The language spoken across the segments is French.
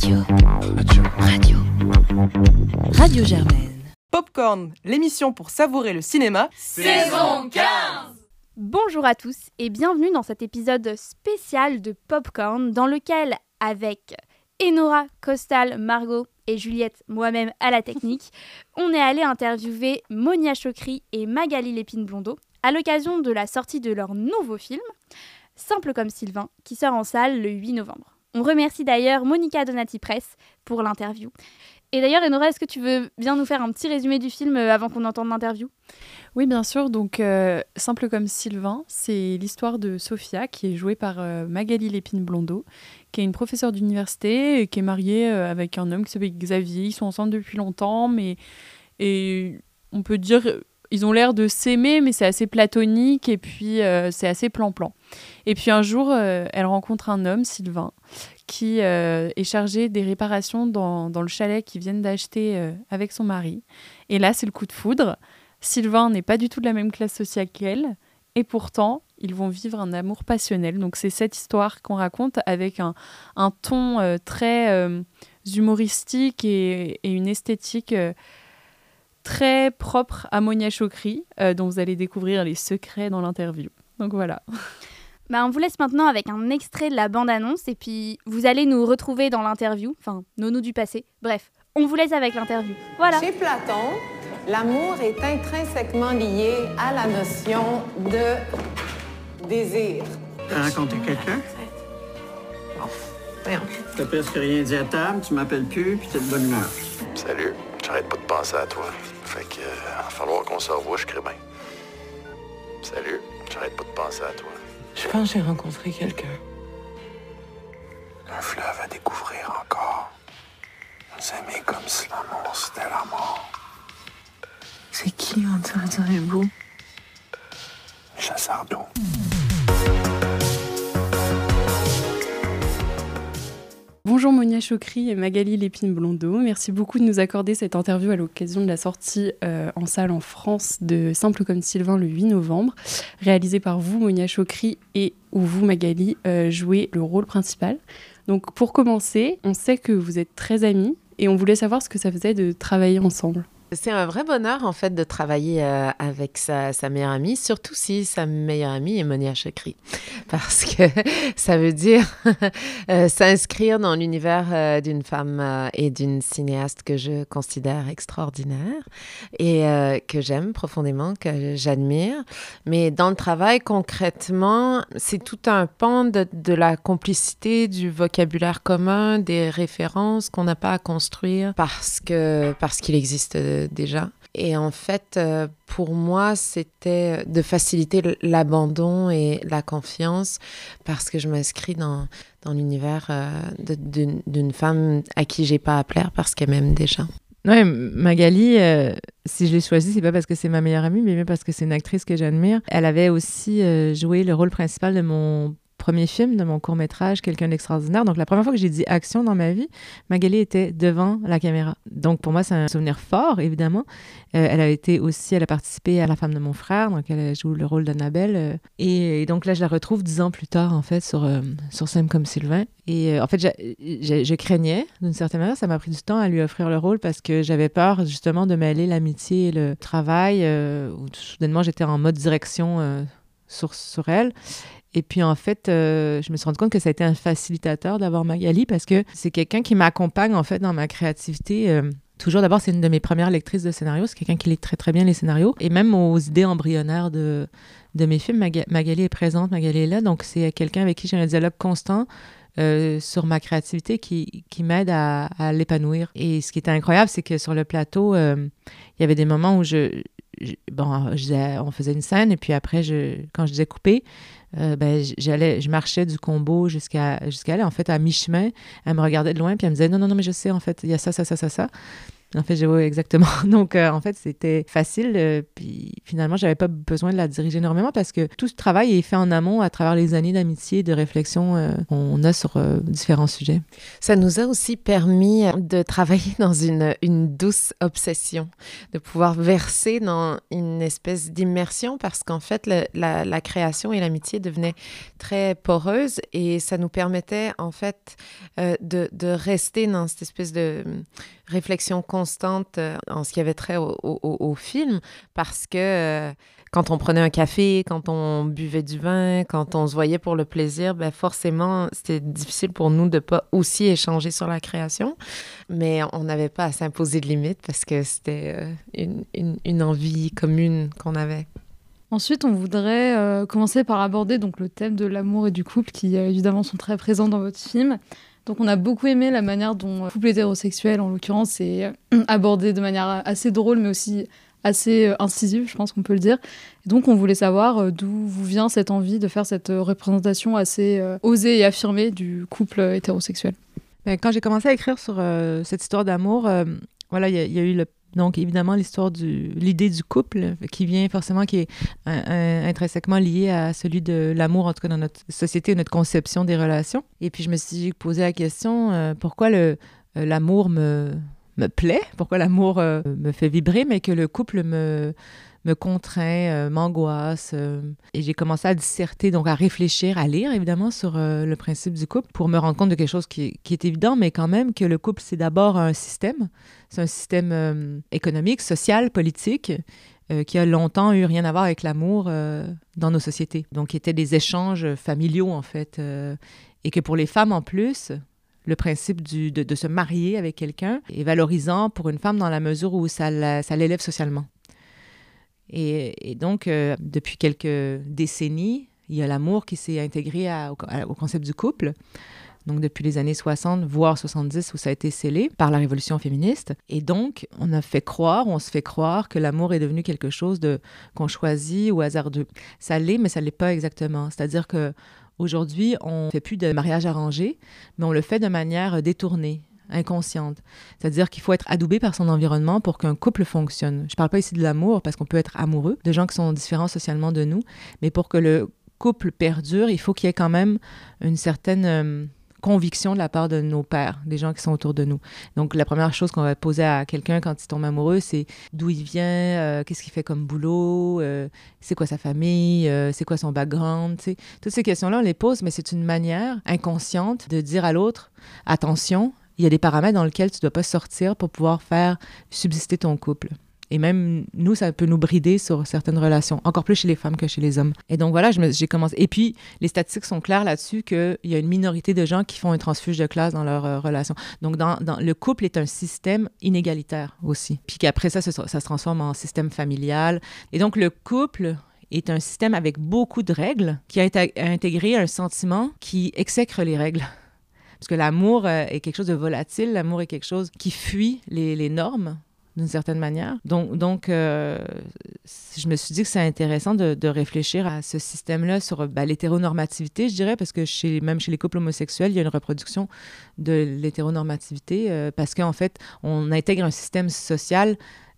Radio. Radio. Radio. Radio Germaine. Popcorn, l'émission pour savourer le cinéma. Saison 15 Bonjour à tous et bienvenue dans cet épisode spécial de Popcorn dans lequel, avec Enora, Costal, Margot et Juliette, moi-même à la technique, on est allé interviewer Monia Chokri et Magali Lépine-Blondeau à l'occasion de la sortie de leur nouveau film, Simple comme Sylvain, qui sort en salle le 8 novembre. On remercie d'ailleurs Monica Donati Press pour l'interview. Et d'ailleurs, Enora, est-ce que tu veux bien nous faire un petit résumé du film euh, avant qu'on entende l'interview? Oui, bien sûr. Donc, euh, Simple comme Sylvain, c'est l'histoire de Sophia, qui est jouée par euh, Magali Lépine-Blondeau, qui est une professeure d'université et qui est mariée avec un homme qui s'appelle Xavier. Ils sont ensemble depuis longtemps, mais et on peut dire ils ont l'air de s'aimer, mais c'est assez platonique et puis c'est assez plan-plan. Et puis un jour, elle rencontre un homme, Sylvain, qui euh, est chargée des réparations dans, dans le chalet qu'ils viennent d'acheter euh, avec son mari. Et là, c'est le coup de foudre. Sylvain n'est pas du tout de la même classe sociale qu'elle. Et pourtant, ils vont vivre un amour passionnel. Donc c'est cette histoire qu'on raconte avec un, un ton euh, très humoristique et, et, une esthétique très propre à Monia Chokri, dont vous allez découvrir les secrets dans l'interview. Donc voilà. Bah, on vous laisse maintenant avec un extrait de la bande-annonce et puis vous allez nous retrouver dans l'interview, enfin, Nono du passé. Bref, on vous laisse avec l'interview. Voilà. Chez Platon, l'amour est intrinsèquement lié à la notion de désir. T'as rencontré quelqu'un? Bon, voyons. T'as presque rien dit à table, tu m'appelles plus, puis t'es de bonne humeur. Salut, j'arrête pas de penser à toi. Fait que, euh, va falloir qu'on se revoie, je crée bien. Salut, j'arrête pas de penser à toi. Je pense que j'ai rencontré quelqu'un. Un fleuve à découvrir encore. Nous aimer comme si l'amour c'était la mort. C'est qui on dirait beau? Bonjour Monia Chokri et Magali Lépine-Blondeau. Merci beaucoup de nous accorder cette interview à l'occasion de la sortie euh, en salle en France de Simple comme Sylvain le 8 novembre, réalisée par vous Monia Chokri et où vous Magali euh, jouez le rôle principal. Donc pour commencer, on sait que vous êtes très amis et on voulait savoir ce que ça faisait de travailler ensemble. C'est un vrai bonheur, en fait, de travailler euh, avec sa, meilleure amie, surtout si sa meilleure amie est Monia Chakri. Parce que ça veut dire euh, s'inscrire dans l'univers euh, d'une femme et d'une cinéaste que je considère extraordinaire et que j'aime profondément, que j'admire. Mais dans le travail, concrètement, c'est tout un pan de, de, la complicité, du vocabulaire commun, des références qu'on n'a pas à construire parce que parce qu'il existe déjà. Et en fait, euh, pour moi, c'était de faciliter l'abandon et la confiance parce que je m'inscris dans, dans l'univers euh, d'une femme à qui j'ai pas à plaire parce qu'elle m'aime déjà. Ouais, Magali, euh, si je l'ai choisie, c'est pas parce que c'est ma meilleure amie, mais parce que c'est une actrice que j'admire. Elle avait aussi joué le rôle principal de mon premier film de mon court métrage, Quelqu'un d'extraordinaire. Donc, la première fois que j'ai dit action dans ma vie, Magali était devant la caméra. Donc, pour moi, c'est un souvenir fort, évidemment. Euh, elle a été aussi, elle a participé à La femme de mon frère, donc elle joue le rôle d'Annabelle. Euh, et, donc là, je la retrouve dix ans plus tard, en fait, sur, euh, sur comme Sylvain. Et euh, en fait, je craignais, d'une certaine manière, ça m'a pris du temps à lui offrir le rôle parce que j'avais peur, justement, de mêler l'amitié et le travail, où soudainement, j'étais en mode direction sur, sur elle. Et puis en fait, euh, je me suis rendu compte que ça a été un facilitateur d'avoir Magali parce que c'est quelqu'un qui m'accompagne en fait dans ma créativité. Euh, toujours d'abord, c'est une de mes premières lectrices de scénarios. C'est quelqu'un qui lit très très bien les scénarios et même aux idées embryonnaires de, de mes films. Mag Magali est présente, Magali est là, donc c'est quelqu'un avec qui j'ai un dialogue constant. Euh, sur ma créativité qui, qui m'aide à, l'épanouir. Et ce qui était incroyable, c'est que sur le plateau, il y avait des moments où je, bon, on faisait une scène et puis après, quand je disais couper, euh, ben, j'allais, je marchais du combo jusqu'à jusqu'à là. En fait, à mi-chemin, elle me regardait de loin puis elle me disait non, non, non, mais je sais, en fait, il y a ça, ça, ça, ça, ça. En fait, oui, exactement. Donc, euh, en fait, c'était facile. euh, puis finalement, j'avais pas besoin de la diriger énormément parce que tout ce travail est fait en amont à travers les années d'amitié et de réflexion euh, qu'on a sur euh, différents sujets. Ça nous a aussi permis de travailler dans une, douce obsession, de pouvoir verser dans une espèce d'immersion parce qu'en fait, la, création et l'amitié devenaient très poreuses et ça nous permettait en fait euh, de, de rester dans cette espèce de hum, réflexion constante euh, en ce qui avait trait au, film parce que euh, quand on prenait un café, quand on buvait du vin, quand on se voyait pour le plaisir, ben forcément, c'était difficile pour nous de pas aussi échanger sur la création, mais on n'avait pas à s'imposer de limites parce que c'était euh, une, envie commune qu'on avait. Ensuite, on voudrait commencer par aborder donc le thème de l'amour et du couple qui évidemment sont très présents dans votre film. Donc on a beaucoup aimé la manière dont le couple hétérosexuel en l'occurrence est euh, abordé de manière assez drôle mais aussi assez euh, incisive, je pense qu'on peut le dire. Et donc on voulait savoir euh, d'où vous vient cette envie de faire cette euh, représentation assez euh, osée et affirmée du couple euh, hétérosexuel? Ben, quand j'ai commencé à écrire sur euh, cette histoire d'amour, euh, voilà, il y, y a eu le, donc évidemment l'histoire du l'idée du couple qui vient forcément qui est un- un- intrinsèquement lié à celui de l'amour en tout cas dans notre société, notre conception des relations. Et puis je me suis posé la question euh, pourquoi le euh, l'amour me me plaît, pourquoi l'amour euh, me fait vibrer, mais que le couple me me contraint, euh, m'angoisse. euh, et j'ai commencé à disserter, donc à réfléchir, à lire évidemment sur euh, le principe du couple pour me rendre compte de quelque chose qui, est évident, mais quand même que le couple, c'est d'abord un système. C'est un système économique, social, politique. qui a longtemps eu rien à voir avec l'amour dans nos sociétés. Donc, qui étaient des échanges familiaux, en fait. et que pour les femmes, en plus, le principe du, de, se marier avec quelqu'un est valorisant pour une femme dans la mesure où ça l'élève socialement. Et, donc, euh, depuis quelques décennies, il y a l'amour qui s'est intégré au, concept du couple. Donc, depuis les années 60, voire 70, où ça a été scellé par la révolution féministe. Et donc, on a fait croire, on se fait croire que l'amour est devenu quelque chose de qu'on choisit au hasardeux. Ça l'est, mais ça l'est pas exactement. C'est-à-dire que aujourd'hui, on fait plus de mariage arrangé, mais on le fait de manière détournée inconsciente. C'est-à-dire qu'il faut être adoubé par son environnement pour qu'un couple fonctionne. Je parle pas ici de l'amour, parce qu'on peut être amoureux de gens qui sont différents socialement de nous, mais pour que le couple perdure, il faut qu'il y ait quand même une certaine euh, conviction de la part de nos pères, des gens qui sont autour de nous. Donc, la première chose qu'on va poser à quelqu'un quand il tombe amoureux, c'est d'où il vient, euh, qu'est-ce qu'il fait comme boulot, euh, c'est quoi sa famille, c'est quoi son background. Toutes ces questions-là, on les pose, mais c'est une manière inconsciente de dire à l'autre, attention, il y a des paramètres dans lesquels tu ne dois pas sortir pour pouvoir faire subsister ton couple. Et même nous, ça peut nous brider sur certaines relations, encore plus chez les femmes que chez les hommes. Et donc voilà, j'ai commencé. Et puis, les statistiques sont claires là-dessus qu'il y a une minorité de gens qui font un transfuge de classe dans leur euh, relation. Donc, dans, le couple est un système inégalitaire aussi. Puis qu'après ça, ça, se- ça se transforme en système familial. Et donc, le couple est un système avec beaucoup de règles qui a intégré un sentiment qui exècre les règles. Parce que l'amour euh, est quelque chose de volatile, l'amour est quelque chose qui fuit les, normes d'une certaine manière. Donc, euh, je me suis dit que c'est intéressant de, réfléchir à ce système-là sur ben, l'hétéronormativité, je dirais, parce que même chez les couples homosexuels, il y a une reproduction de l'hétéronormativité, euh, parce qu'en fait, on intègre un système social,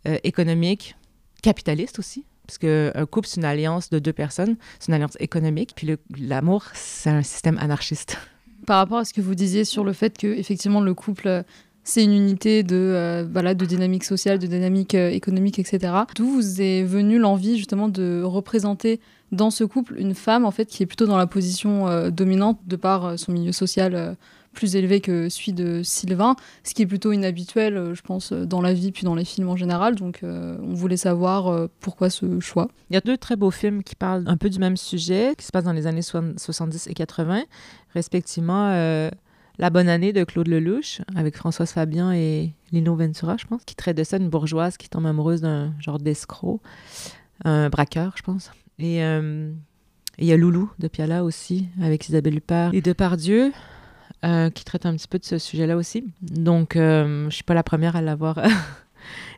euh, économique, capitaliste aussi. Parce qu'un couple, c'est une alliance de deux personnes, c'est une alliance économique. Puis l'amour, c'est un système anarchiste. Par rapport à ce que vous disiez sur le fait que effectivement le couple euh, c'est une unité de euh, voilà de dynamique sociale, de dynamique euh, économique, etc. D'où vous est venue l'envie justement de représenter dans ce couple une femme en fait qui est plutôt dans la position dominante de par son milieu social plus élevé que celui de Sylvain, ce qui est plutôt inhabituel, je pense, dans la vie puis dans les films en général. Donc on voulait savoir pourquoi ce choix. Il y a deux très beaux films qui parlent un peu du même sujet, qui se passent dans les années soix- 70 et 80, respectivement euh, La bonne année de Claude Lelouch, avec Françoise Fabian et Lino Ventura, je pense, qui traite de ça, une bourgeoise qui tombe amoureuse d'un genre d'escroc, un braqueur, je pense. Et euh, il y a Loulou de Piala aussi, avec Isabelle Huppert et Depardieu, euh, qui traite un petit peu de ce sujet-là aussi. Donc, euh, je suis pas la première à l'avoir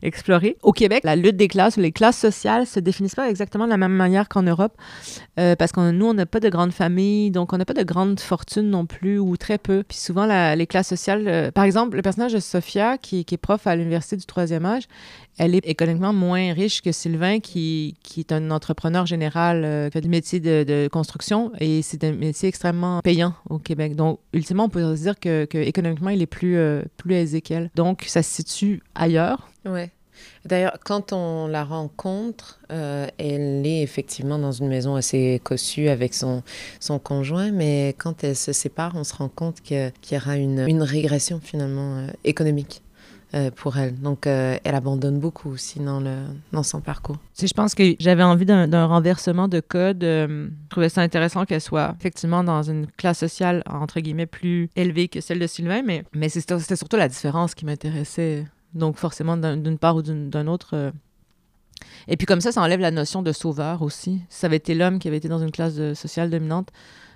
explorer. Au Québec, la lutte des classes, les classes sociales se définissent pas exactement de la même manière qu'en Europe, euh, parce que nous, on n'a pas de grandes familles, donc on n'a pas de grandes fortunes non plus, ou très peu. Puis souvent, les classes sociales, euh, par exemple, le personnage de Sophia, qui, qui est prof à l'université du troisième âge, elle est économiquement moins riche que Sylvain, qui, qui est un entrepreneur général, euh, qui fait du métier de, construction, et c'est un métier extrêmement payant au Québec. Donc, ultimement, on peut se dire que, que économiquement, il est plus, plus aisé qu'elle. Donc, ça se situe ailleurs. Ouais. D'ailleurs, quand on la rencontre, euh, elle est effectivement dans une maison assez cossue avec son, son conjoint, mais quand elle se sépare, on se rend compte qu'il y aura une, une régression finalement euh, économique. Euh, pour elle. Donc, elle abandonne beaucoup aussi dans, le, dans son parcours. Si je pense que j'avais envie d'un renversement de code. Euh, je trouvais ça intéressant qu'elle soit effectivement dans une classe sociale, entre guillemets, plus élevée que celle de Sylvain, mais, mais c'était surtout la différence qui m'intéressait. Donc, forcément, d'une part ou d'un autre. Et puis, comme ça, ça enlève la notion de sauveur aussi. Si ça avait été l'homme qui avait été dans une classe sociale dominante,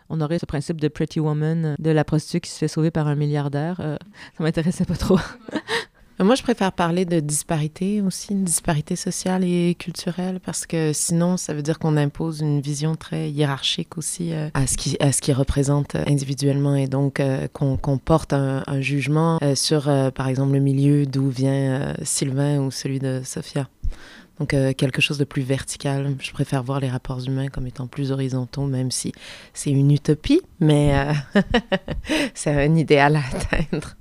on aurait ce principe de pretty woman, de la prostituée qui se fait sauver par un milliardaire. ça m'intéressait pas trop. Moi, je préfère parler de disparité aussi, une disparité sociale et culturelle, parce que sinon, ça veut dire qu'on impose une vision très hiérarchique aussi euh, à, ce qui, représente individuellement et donc euh, qu'on porte un, jugement euh, sur, par exemple, le milieu d'où vient Sylvain ou celui de Sophia. Donc quelque chose de plus vertical. Je préfère voir les rapports humains comme étant plus horizontaux, même si c'est une utopie, mais c'est un idéal à atteindre.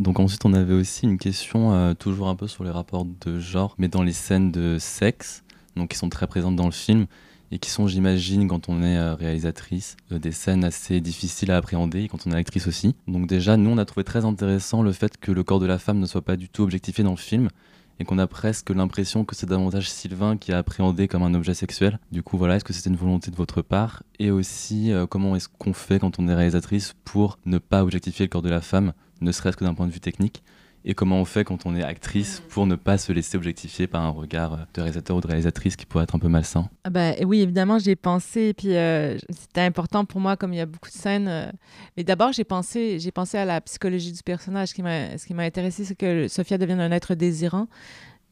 Donc ensuite, on avait aussi une question euh, toujours un peu sur les rapports de genre, mais dans les scènes de sexe, donc qui sont très présentes dans le film et qui sont, j'imagine, quand on est euh, réalisatrice, euh, des scènes assez difficiles à appréhender, quand on est actrice aussi. Donc déjà, nous, on a trouvé très intéressant le fait que le corps de la femme ne soit pas du tout objectifié dans le film, et qu'on a presque l'impression que c'est davantage Sylvain qui a appréhendé comme un objet sexuel. Du coup, voilà, est-ce que c'était une volonté de votre part Et aussi, comment est-ce qu'on fait quand on est réalisatrice pour ne pas objectifier le corps de la femme ne serait-ce que d'un point de vue technique et comment on fait quand on est actrice pour ne pas se laisser objectifier par un regard de réalisateur ou de réalisatrice qui pourrait être un peu malsain ah bah, Oui, évidemment, j'ai pensé, et puis euh, c'était important pour moi, comme il y a beaucoup de scènes. Euh, mais d'abord, j'ai pensé, j'ai pensé à la psychologie du personnage. Ce qui m'a intéressé, c'est que Sophia devienne un être désirant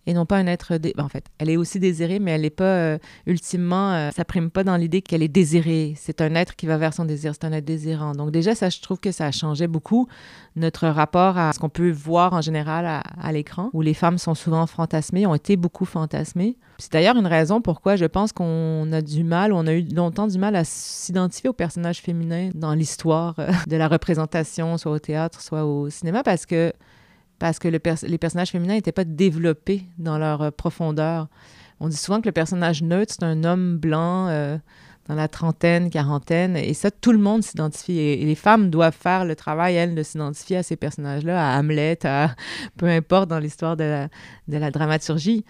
et non pas un être... Dé... Ben, en fait, elle est aussi désirée, mais elle n'est pas, euh, ultimement, euh, ça prime pas dans l'idée qu'elle est désirée. C'est un être qui va vers son désir, c'est un être désirant. Donc déjà, ça, je trouve que ça a changé beaucoup notre rapport à ce qu'on peut voir en général à, l'écran, où les femmes sont souvent fantasmées, ont été beaucoup fantasmées. C'est d'ailleurs une raison pourquoi je pense qu'on a du mal, on a eu longtemps du mal à s'identifier aux personnages féminins dans l'histoire euh, de la représentation, soit au théâtre, soit au cinéma, parce que parce que les personnages féminins n'étaient pas développés dans leur euh, profondeur. On dit souvent que le personnage neutre, c'est un homme blanc euh, dans la trentaine, quarantaine, et ça, tout le monde s'identifie. Et, les femmes doivent faire le travail, elles, de s'identifier à ces personnages-là, à Hamlet, à peu importe dans l'histoire de la, dramaturgie.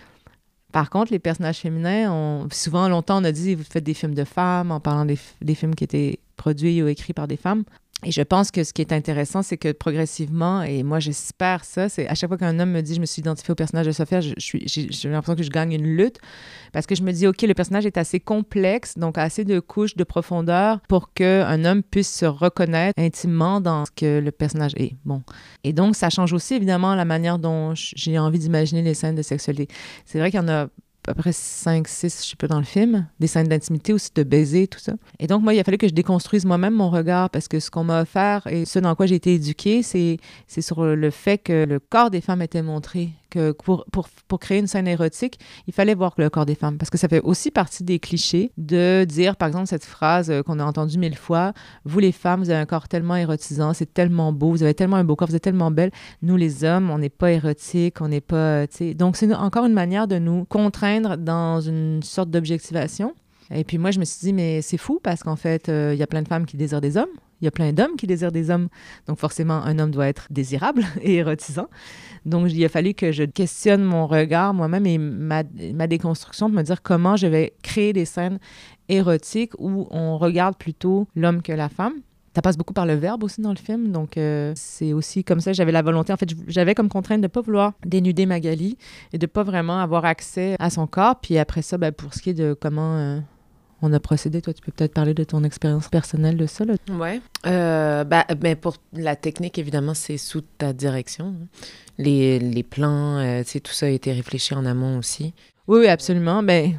Par contre, les personnages féminins, souvent, longtemps, on a dit, vous faites des films de femmes en parlant des films qui étaient produits ou écrits par des femmes. Et je pense que ce qui est intéressant, c'est que progressivement, et moi j'espère ça, c'est à chaque fois qu'un homme me dit je me suis identifié au personnage de Sophia, j'ai l'impression que je gagne une lutte parce que je me dis ok, le personnage est assez complexe, donc assez de couches, de profondeur pour qu'un homme puisse se reconnaître intimement dans ce que le personnage est. Bon. Et donc ça change aussi évidemment la manière dont j'ai envie d'imaginer les scènes de sexualité. C'est vrai qu'il y en a à peu près 5, 6, je sais pas, dans le film, des scènes d'intimité aussi, de baiser, tout ça. Et donc, moi, il a fallu que je déconstruise moi-même mon regard parce que ce qu'on m'a offert et ce dans quoi j'ai été éduquée, c'est sur le fait que le corps des femmes était montré que pour, pour, pour, créer une scène érotique, il fallait voir le corps des femmes. Parce que ça fait aussi partie des clichés de dire, par exemple, cette phrase euh, qu'on a entendue mille fois Vous, les femmes, vous avez un corps tellement érotisant, c'est tellement beau, vous avez tellement un beau corps, vous êtes tellement belle. Nous, les hommes, on n'est pas érotiques, on n'est pas. Donc, c'est encore une manière de nous contraindre dans une sorte d'objectivation. Et puis moi, je me suis dit, mais c'est fou parce qu'en fait, euh, il y a plein de femmes qui désirent des hommes. Il y a plein d'hommes qui désirent des hommes. Donc forcément, un homme doit être désirable et érotisant. Donc il a fallu que je questionne mon regard moi-même et ma, déconstruction pour me dire comment je vais créer des scènes érotiques où on regarde plutôt l'homme que la femme. Ça passe beaucoup par le verbe aussi dans le film, donc euh, c'est aussi comme ça. J'avais la volonté, en fait, j'avais comme contrainte de ne pas vouloir dénuder Magali et de pas vraiment avoir accès à son corps. Puis après ça, ben, pour ce qui est de comment... Euh, on a procédé. Toi, tu peux peut-être parler de ton expérience personnelle de ça. Ouais. Euh, bah, mais pour la technique, évidemment, c'est sous ta direction. hein. Les, les plans, euh, tout ça a été réfléchi en amont aussi. Oui, oui, absolument. Ben,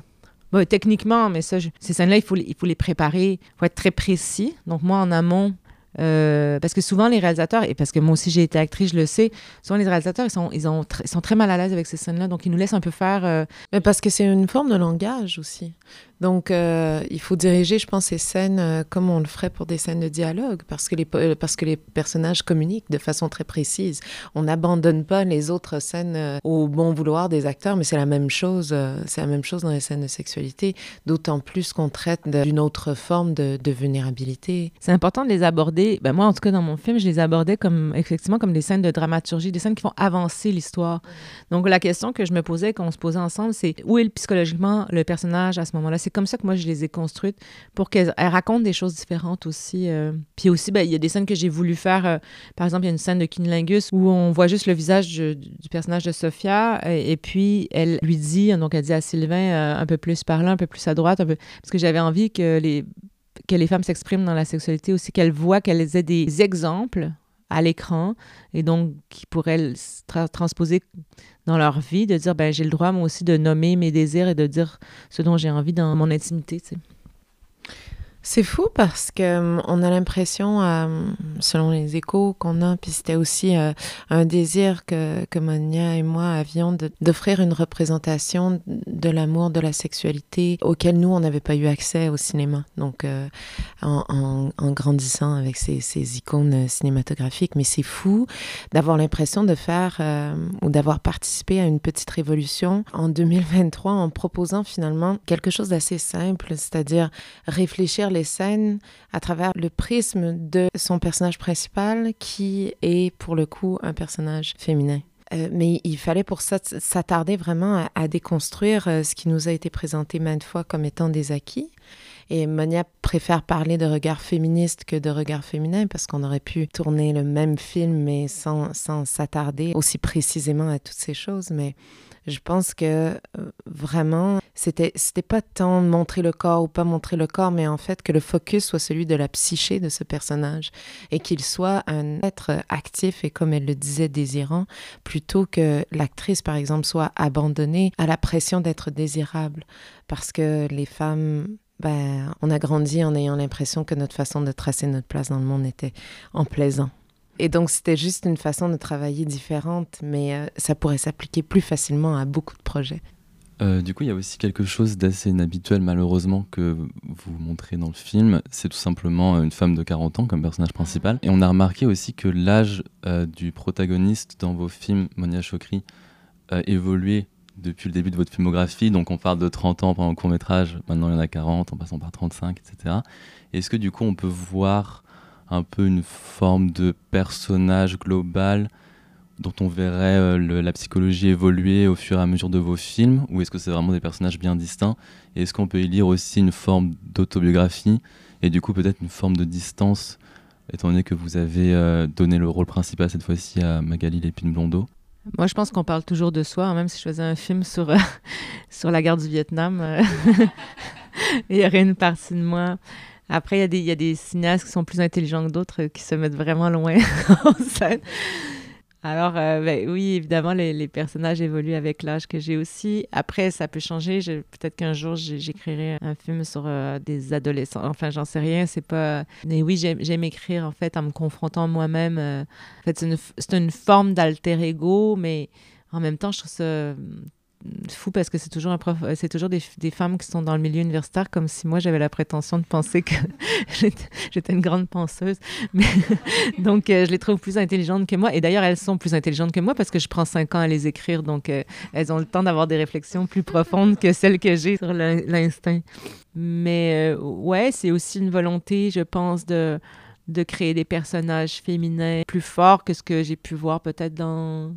techniquement, mais ça, je- ces scènes-là, il faut, les- il faut les préparer. Il faut être très précis. Donc, moi, en amont, euh, parce que souvent, les réalisateurs, et parce que moi aussi, j'ai été actrice, je le sais, souvent, les réalisateurs, ils sont, ils ont tr- ils sont très mal à l'aise avec ces scènes-là. Donc, ils nous laissent un peu faire. euh, Mais parce que c'est une forme de langage aussi. Donc, euh, il faut diriger, je pense, ces scènes euh, comme on le ferait pour des scènes de dialogue, parce que les, euh, parce que les personnages communiquent de façon très précise. On n'abandonne pas les autres scènes euh, au bon vouloir des acteurs, mais c'est la même chose. c'est la même chose dans les scènes de sexualité, d'autant plus qu'on traite d'une autre forme de, de vulnérabilité. C'est important de les aborder. Ben moi, en tout cas, dans mon film, je les abordais comme effectivement comme des scènes de dramaturgie, des scènes qui font avancer l'histoire. Donc, la question que je me posais, qu'on se posait ensemble, c'est où est psychologiquement le personnage à ce moment-là? C'est comme ça que moi, je les ai construites pour qu'elles elles racontent des choses différentes aussi. euh. Puis aussi, ben, il y a des scènes que j'ai voulu faire. euh, par exemple, il y a une scène de Kinilingus où on voit juste le visage du, personnage de Sophia et, et puis elle lui dit, donc elle dit à Sylvain euh, un peu plus par là, un peu plus à droite, un peu, parce que j'avais envie que les que les femmes s'expriment dans la sexualité aussi, qu'elles voient qu'elles aient des exemples à l'écran et donc qui pourraient tra- transposer dans leur vie, de dire ben j'ai le droit moi aussi de nommer mes désirs et de dire ce dont j'ai envie dans mon intimité. C'est fou parce que euh, on a l'impression, euh, selon les échos qu'on a, puis c'était aussi euh, un désir que, que Monia et moi avions d'offrir une représentation de l'amour, de la sexualité auquel nous, on n'avait pas eu accès au cinéma. Donc, euh, en, en- en grandissant avec ces, ces icônes cinématographiques. Mais c'est fou d'avoir l'impression de faire euh, ou d'avoir participé à une petite révolution en 2023 en proposant finalement quelque chose d'assez simple, c'est-à-dire réfléchir les scènes à travers le prisme de son personnage principal qui est pour le coup un personnage féminin. Euh, mais il fallait pour ça s'attarder vraiment à, déconstruire euh, ce qui nous a été présenté maintes fois comme étant des acquis. Et Monia préfère parler de regard féministe que de regard féminin parce qu'on aurait pu tourner le même film mais sans, sans s'attarder aussi précisément à toutes ces choses. Mais je pense que euh, vraiment, c'était, c'était pas tant montrer le corps ou pas montrer le corps, mais en fait que le focus soit celui de la psyché de ce personnage et qu'il soit un être actif et comme elle le disait, désirant, plutôt que l'actrice, par exemple, soit abandonnée à la pression d'être désirable. Parce que les femmes, ben, on a grandi en ayant l'impression que notre façon de tracer notre place dans le monde était en plaisant. Et donc, c'était juste une façon de travailler différente, mais euh, ça pourrait s'appliquer plus facilement à beaucoup de projets. Euh, du coup, il y a aussi quelque chose d'assez inhabituel, malheureusement, que vous montrez dans le film. C'est tout simplement une femme de 40 ans comme personnage principal. Et on a remarqué aussi que l'âge euh, du protagoniste dans vos films, Monia Chokri, a évolué depuis le début de votre filmographie. Donc, on parle de 30 ans pendant le court métrage, maintenant il y en a 40, en passant par 35, etc. Est-ce que du coup, on peut voir un peu une forme de personnage global dont on verrait euh, la psychologie évoluer au fur et à mesure de vos films Ou est-ce que c'est vraiment des personnages bien distincts? Et est-ce qu'on peut y lire aussi une forme d'autobiographie et du coup peut-être une forme de distance, étant donné que vous avez euh, donné le rôle principal cette fois-ci à Magali Lépine-Blondeau? Moi, je pense qu'on parle toujours de soi, hein, même si je faisais un film sur, euh, sur la guerre du Vietnam. il y aurait une partie de moi. Après, il y, y a des cinéastes qui sont plus intelligents que d'autres, euh, qui se mettent vraiment loin en scène. Alors, euh, ben oui, évidemment, les, personnages évoluent avec l'âge que j'ai aussi. Après, ça peut changer. Peut-être qu'un jour, j'écrirai un film sur euh, des adolescents. Enfin, j'en sais rien. C'est pas. Mais oui, j'aime écrire en fait en me confrontant moi-même. En fait, c'est une, une forme d'alter ego, mais en même temps, je trouve ça fou parce que c'est toujours un prof, c'est toujours des, femmes qui sont dans le milieu universitaire, comme si moi j'avais la prétention de penser que j'étais une grande penseuse. Mais donc, euh, je les trouve plus intelligentes que moi. Et d'ailleurs, elles sont plus intelligentes que moi parce que je prends cinq ans à les écrire. Donc, euh, elles ont le temps d'avoir des réflexions plus profondes que celles que j'ai sur l'in- l'instinct. Mais euh, ouais, c'est aussi une volonté, je pense, de de créer des personnages féminins plus forts que ce que j'ai pu voir peut-être dans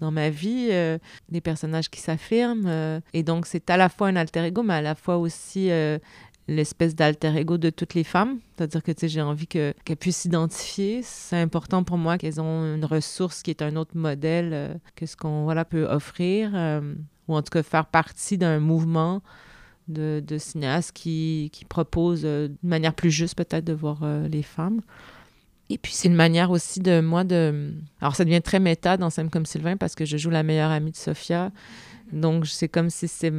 dans ma vie, euh, des personnages qui s'affirment. euh, et donc, c'est à la fois un alter ego, mais à la fois aussi euh, l'espèce d'alter ego de toutes les femmes. C'est-à-dire que j'ai envie que- qu'elles puissent s'identifier. C'est important pour moi qu'elles ont une ressource qui est un autre modèle que ce qu'on voilà, peut offrir, ou en tout cas faire partie d'un mouvement de, de cinéastes qui, qui proposent une manière plus juste peut-être de voir les femmes. Et puis c'est une manière aussi de moi de... Alors ça devient très méta dans Sam comme Sylvain parce que je joue la meilleure amie de Sophia. Donc, c'est comme si c'est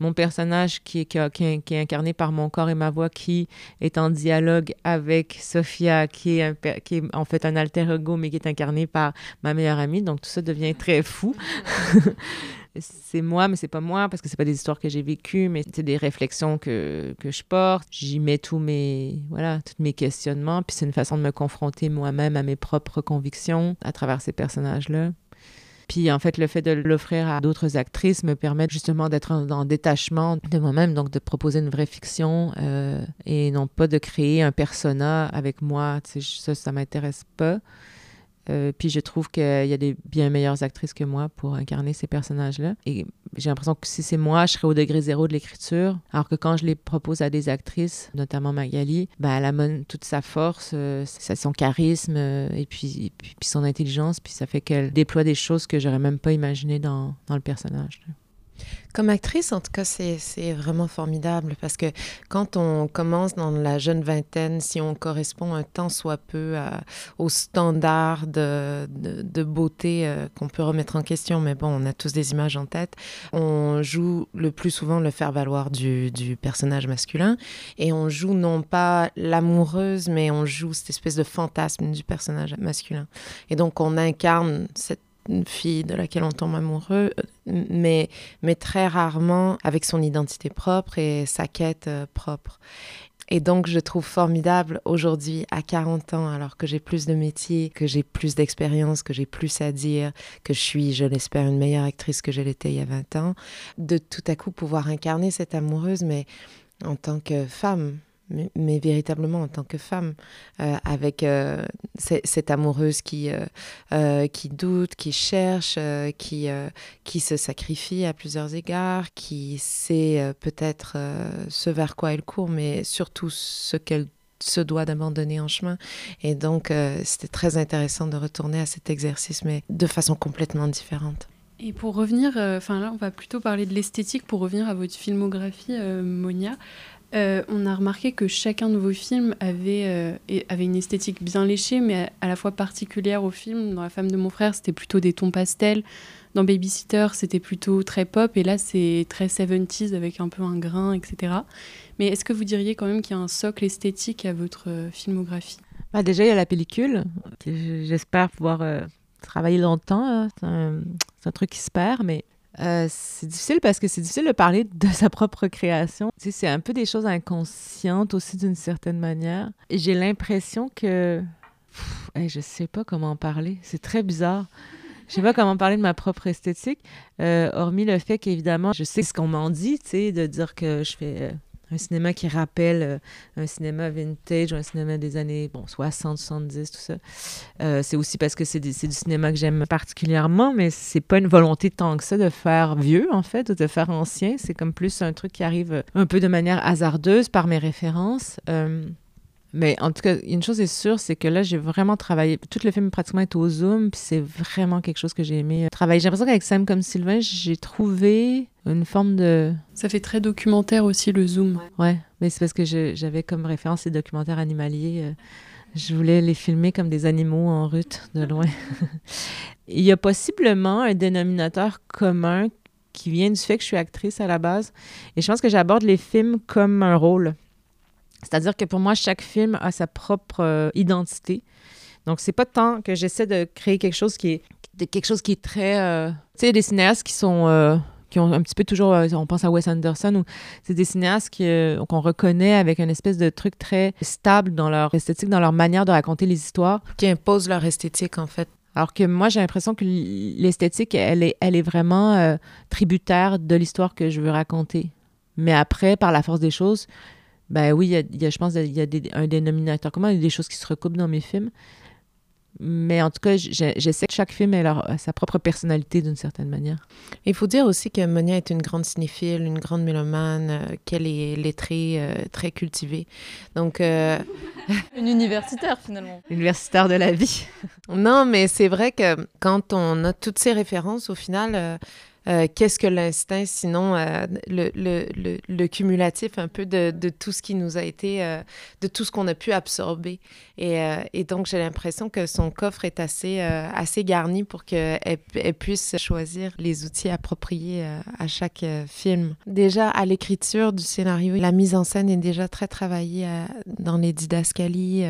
mon personnage qui est, qui, qui, est, incarné par mon corps et ma voix qui est en dialogue avec Sophia, qui est, qui est en fait un alter ego, mais qui est incarné par ma meilleure amie. Donc, tout ça devient très fou. c'est moi, mais c'est pas moi, parce que c'est pas des histoires que j'ai vécues, mais c'est des réflexions que, que je porte. J'y mets tous mes, voilà, tous mes questionnements, puis c'est une façon de me confronter moi-même à mes propres convictions à travers ces personnages-là. Puis en fait, le fait de l'offrir à d'autres actrices me permet justement d'être en, détachement de moi-même, donc de proposer une vraie fiction euh, et non pas de créer un persona avec moi. Ça, ça m'intéresse pas. Euh, puis je trouve qu'il y a des bien meilleures actrices que moi pour incarner ces personnages-là. Et j'ai l'impression que si c'est moi, je serais au degré zéro de l'écriture. Alors que quand je les propose à des actrices, notamment Magali, ben, elle amène toute sa force, euh, son charisme euh, et, puis, puis, son intelligence. Puis ça fait qu'elle déploie des choses que j'aurais même pas imaginées dans, dans le personnage. Comme actrice, en tout cas, c'est vraiment formidable parce que quand on commence dans la jeune vingtaine, si on correspond un tant soit peu à, aux standards de, beauté euh, qu'on peut remettre en question, mais bon, on a tous des images en tête, on joue le plus souvent le faire-valoir du, personnage masculin et on joue non pas l'amoureuse, mais on joue cette espèce de fantasme du personnage masculin. Et donc, on incarne cette fille de laquelle on tombe amoureux, euh, mais, mais très rarement avec son identité propre et sa quête euh, propre. Et donc, je trouve formidable aujourd'hui, à 40 ans, alors que j'ai plus de métier, que j'ai plus d'expérience, que j'ai plus à dire, que je suis, je l'espère, une meilleure actrice que je l'étais il y a 20 ans, de tout à coup pouvoir incarner cette amoureuse, mais en tant que femme, mais, véritablement en tant que femme, euh, avec euh, cette amoureuse qui, euh, qui doute, qui cherche, qui, qui se sacrifie à plusieurs égards, qui sait peut-être ce vers quoi elle court, mais surtout ce qu'elle se doit d'abandonner en chemin. Et donc, c'était très intéressant de retourner à cet exercice, mais de façon complètement différente. Et pour revenir, enfin là, on va plutôt parler de l'esthétique, pour revenir à votre filmographie, Monia. Euh, on a remarqué que chacun de vos films avait, euh, avait une esthétique bien léchée, mais à, la fois particulière au film. Dans La femme de mon frère, c'était plutôt des tons pastels. Dans Babysitter, c'était plutôt très pop. Et là, c'est très 70s avec un peu un grain, etc. Mais est-ce que vous diriez quand même qu'il y a un socle esthétique à votre euh, filmographie? Bah Déjà, il y a la pellicule. J'espère pouvoir travailler longtemps. Hein. C'est un, un, truc qui se perd, mais euh, c'est difficile parce que c'est difficile de parler de sa propre création. Tu sais, c'est un peu des choses inconscientes aussi d'une certaine manière. Et j'ai l'impression que... Pff, je sais pas comment en parler. C'est très bizarre. Je sais pas comment parler de ma propre esthétique, euh, hormis le fait qu'évidemment, je sais ce qu'on m'en dit, tu sais, de dire que je fais euh, un cinéma qui rappelle euh, un cinéma vintage ou un cinéma des années bon, 60, 70, tout ça. Euh, c'est aussi parce que c'est du, cinéma que j'aime particulièrement, mais c'est pas une volonté tant que ça de faire vieux, en fait, ou de faire ancien. C'est comme plus un truc qui arrive un peu de manière hasardeuse par mes références. Euh, mais en tout cas, une chose est sûre, c'est que là, j'ai vraiment travaillé. Tout le film pratiquement est au zoom, puis c'est vraiment quelque chose que j'ai aimé euh, travailler. J'ai l'impression qu'avec Sam comme Sylvain, j'ai trouvé une forme de. Ça fait très documentaire aussi le zoom. Ouais, mais c'est parce que j'avais comme référence les documentaires animaliers. Euh, je voulais les filmer comme des animaux en route de loin. Il y a possiblement un dénominateur commun qui vient du fait que je suis actrice à la base. Et je pense que j'aborde les films comme un rôle. C'est-à-dire que pour moi, chaque film a sa propre euh, identité. Donc, c'est pas tant que j'essaie de créer quelque chose qui est, quelque chose qui est très. Euh, tu sais, des cinéastes qui sont. Euh, qui ont un petit peu toujours. on pense à Wes Anderson, ou c'est des cinéastes qu'on reconnaît avec une espèce de truc très stable dans leur esthétique, dans leur manière de raconter les histoires. Qui imposent leur esthétique, en fait. Alors que moi, j'ai l'impression que l'esthétique, elle est, elle est vraiment tributaire de l'histoire que je veux raconter. Mais après, par la force des choses, ben oui, il y a, je pense qu'il y a des, un dénominateur commun, il y a des choses qui se recoupent dans mes films. Mais en tout cas, j'essaie que chaque film ait sa propre personnalité d'une certaine manière. Il faut dire aussi que Monia est une grande cinéphile, une grande mélomane, euh, qu'elle est lettrée, euh, très cultivée. Donc. Euh, une universitaire finalement. Universitaire de la vie. non, mais c'est vrai que quand on a toutes ces références, au final euh, qu'est-ce que l'instinct, sinon euh, le, cumulatif un peu de, tout ce qui nous a été, euh, de tout ce qu'on a pu absorber. Et, donc, j'ai l'impression que son coffre est assez, garni pour qu'elle elle puisse choisir les outils appropriés à chaque film. Déjà, à l'écriture du scénario, la mise en scène est déjà très travaillée dans les didascalies.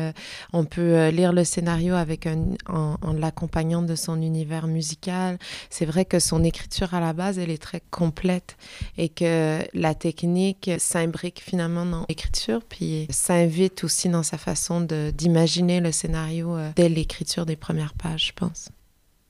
on peut lire le scénario avec en, en l'accompagnant de son univers musical. C'est vrai que son écriture à la base, elle est très complète et que la technique s'imbrique finalement dans l'écriture, puis s'invite aussi dans sa façon d'imaginer le scénario euh, dès l'écriture des premières pages, je pense.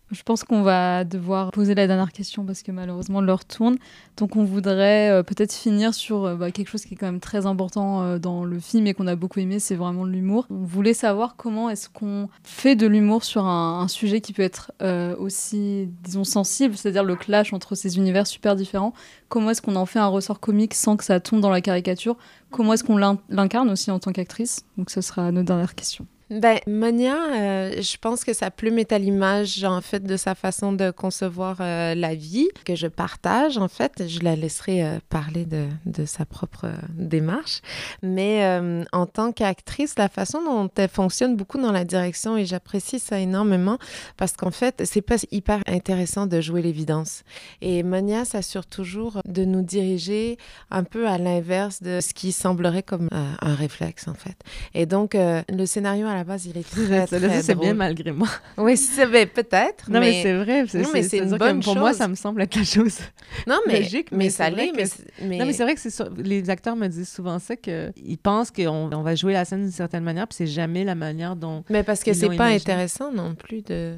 Je pense qu'on va devoir poser la dernière question parce que malheureusement l'heure tourne. Donc on voudrait euh, peut-être finir sur euh, bah, quelque chose qui est quand même très important euh, dans le film et qu'on a beaucoup aimé, c'est vraiment l'humour. On voulait savoir comment est-ce qu'on fait de l'humour sur un, un, sujet qui peut être aussi, disons, sensible, c'est-à-dire le clash entre ces univers super différents. Comment est-ce qu'on en fait un ressort comique sans que ça tombe dans la caricature? Comment est-ce qu'on l'incarne aussi en tant qu'actrice? Donc ce sera notre dernière question. Ben, Monia, euh, je pense que sa plume est à l'image, en fait, de sa façon de concevoir euh, la vie, que je partage, en fait. Je la laisserai euh, parler de, sa propre démarche. Mais en tant qu'actrice, la façon dont elle fonctionne beaucoup dans la direction, et j'apprécie ça énormément, parce qu'en fait, c'est pas hyper intéressant de jouer l'évidence. Et Monia s'assure toujours de nous diriger un peu à l'inverse de ce qui semblerait comme un réflexe, en fait. Et donc, le scénario à la base, il est très, très C'est bien malgré moi. Oui, c'est peut-être. Non, mais, c'est vrai. Non, mais c'est une bonne Pour moi, ça me semble être la chose non, mais, logique. Mais, ça l'est. Mais, Non, mais c'est vrai que les acteurs me disent souvent ça, qu'ils pensent qu'on on va jouer la scène d'une certaine manière, puis c'est jamais la manière dont. Mais parce que c'est pas intéressant non plus de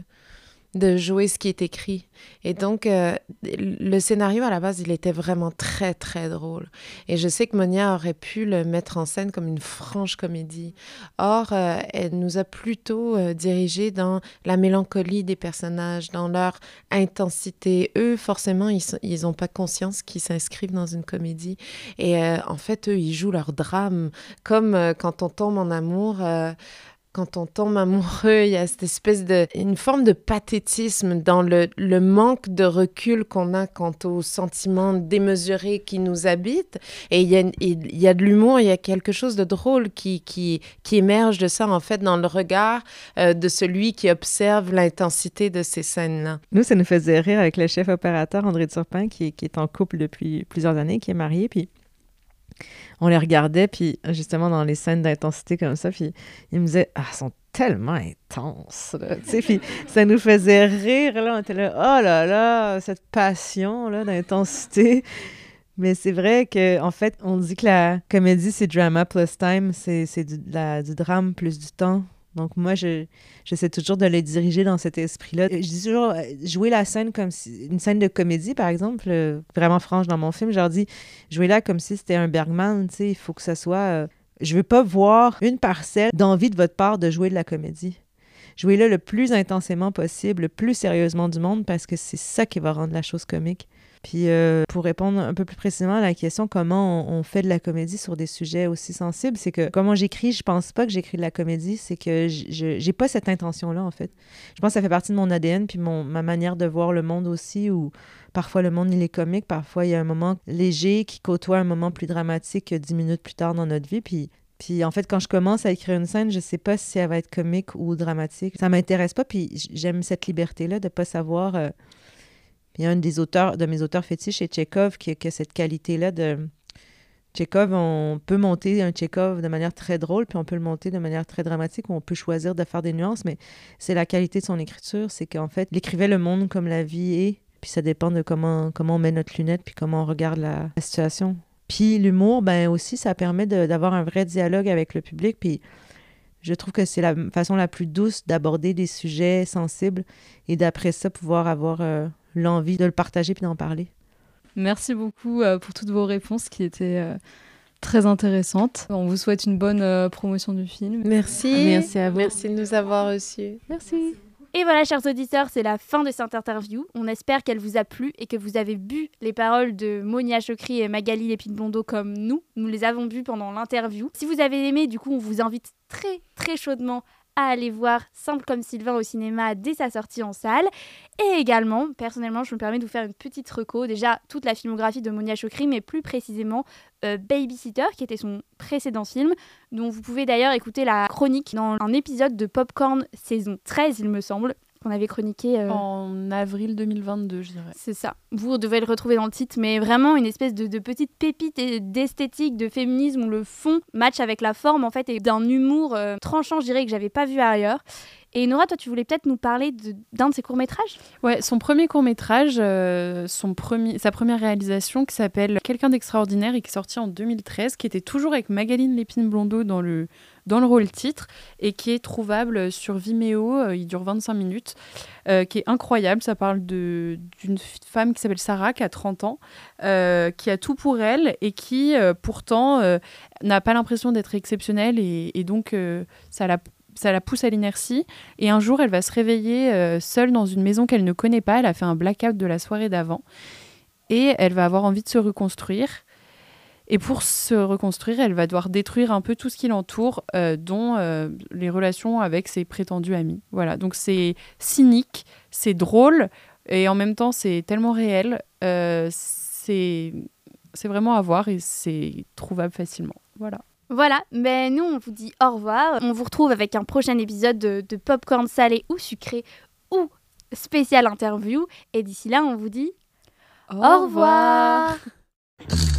de jouer ce qui est écrit. Et donc, euh, le scénario, à la base, il était vraiment très, très drôle. Et je sais que Monia aurait pu le mettre en scène comme une franche comédie. Or, euh, elle nous a plutôt euh, dirigé dans la mélancolie des personnages, dans leur intensité. Eux, forcément, ils n'ont pas conscience qu'ils s'inscrivent dans une comédie. Et en fait, eux, ils jouent leur drame. Comme quand on tombe en amour quand on tombe amoureux, il y a cette espèce de, une forme de pathétisme dans le, le manque de recul qu'on a quant aux sentiments démesurés qui nous habitent. Et il y a, il y a de l'humour, il y a quelque chose de drôle qui, qui, qui émerge de ça, en fait, dans le regard euh, de celui qui observe l'intensité de ces scènes-là. Nous, ça nous faisait rire avec le chef opérateur André Turpin, qui, qui est en couple depuis plusieurs années, qui est marié, puis on les regardait, puis justement dans les scènes d'intensité comme ça, puis il me disait Ah, elles sont tellement intenses. puis ça nous faisait rire. Là, on était là Oh là là, cette passion là d'intensité. Mais c'est vrai que en fait, on dit que la comédie, c'est drama plus time, c'est du, du drame plus du temps. Donc, moi, je, j'essaie toujours de les diriger dans cet esprit-là. Je dis toujours, euh, jouer la scène comme si, une scène de comédie, par exemple, euh, vraiment franche dans mon film, je leur dis, jouer là comme si c'était un Bergman, tu sais, il faut que ça soit... Euh, je veux pas voir une parcelle d'envie de votre part de jouer de la comédie. Jouez-le le plus intensément possible, le plus sérieusement du monde, parce que c'est ça qui va rendre la chose comique. Puis euh, pour répondre un peu plus précisément à la question comment on, fait de la comédie sur des sujets aussi sensibles, c'est que comment j'écris, je pense pas que j'écris de la comédie, c'est que je j'ai pas cette intention-là en fait. Je pense que ça fait partie de mon ADN puis mon, ma manière de voir le monde aussi où parfois le monde il est comique, parfois il y a un moment léger qui côtoie un moment plus dramatique dix minutes plus tard dans notre vie puis en fait, quand je commence à écrire une scène, je sais pas si elle va être comique ou dramatique. Ça m'intéresse pas, puis j'aime cette liberté-là de pas savoir euh, il y a un des auteurs, de mes auteurs fétiches, c'est Tchekhov, qui, a cette qualité-là de. Tchekhov, on peut monter un Tchekhov de manière très drôle, puis on peut le monter de manière très dramatique, ou on peut choisir de faire des nuances, mais c'est la qualité de son écriture, c'est qu'en fait, il écrivait le monde comme la vie est, puis ça dépend de comment, comment on met notre lunette, puis comment on regarde la, situation. Puis l'humour, ben aussi, ça permet d'avoir un vrai dialogue avec le public, puis je trouve que c'est la façon la plus douce d'aborder des sujets sensibles et d'après ça pouvoir avoir euh, l'envie de le partager puis d'en parler. Merci beaucoup euh, pour toutes vos réponses qui étaient euh, très intéressantes. On vous souhaite une bonne euh, promotion du film. Merci. Merci à vous. Merci de nous avoir reçus. Merci. Et voilà, chers auditeurs, c'est la fin de cette interview. On espère qu'elle vous a plu et que vous avez bu les paroles de Monia Chokri et Magali Lépine-Blondeau comme nous. Nous les avons bues pendant l'interview. Si vous avez aimé, du coup, on vous invite très, très chaudement à aller voir Simple comme Sylvain au cinéma dès sa sortie en salle. Et également, personnellement, je me permets de vous faire une petite reco. Déjà, toute la filmographie de Monia Chokri, mais plus précisément euh, Babysitter, qui était son précédent film, dont vous pouvez d'ailleurs écouter la chronique dans un épisode de Popcorn saison 13, il me semble, qu'on avait chroniqué euh, en avril 2022, je dirais. C'est ça. Vous devez le retrouver dans le titre, mais vraiment une espèce de, de petite pépite d'esthétique, de féminisme où le fond match avec la forme en fait et d'un humour euh, tranchant, je dirais que j'avais pas vu ailleurs. Et Nora, toi, tu voulais peut-être nous parler d'un de, ses courts-métrages? Ouais, son premier court-métrage, euh, son premier, sa première réalisation qui s'appelle Quelqu'un d'extraordinaire et qui est sorti en 2013, qui était toujours avec Magaline Lépine-Blondeau dans le, dans le rôle titre et qui est trouvable sur Vimeo. Euh, il dure 25 minutes, euh, qui est incroyable. Ça parle d'une femme qui s'appelle Sarah, qui a 30 ans, qui a tout pour elle et qui, pourtant, n'a pas l'impression d'être exceptionnelle et, donc ça la ça la pousse à l'inertie. Et un jour, elle va se réveiller euh, seule dans une maison qu'elle ne connaît pas. Elle a fait un blackout de la soirée d'avant. Et elle va avoir envie de se reconstruire. Et pour se reconstruire, elle va devoir détruire un peu tout ce qui l'entoure, euh, dont euh, les relations avec ses prétendus amis. Voilà, donc c'est cynique, c'est drôle, et en même temps c'est tellement réel. c'est vraiment à voir et c'est trouvable facilement. Voilà. Voilà, mais nous on vous dit au revoir. On vous retrouve avec un prochain épisode de, de Popcorn salé ou sucré ou spécial interview. Et d'ici là, on vous dit au, revoir.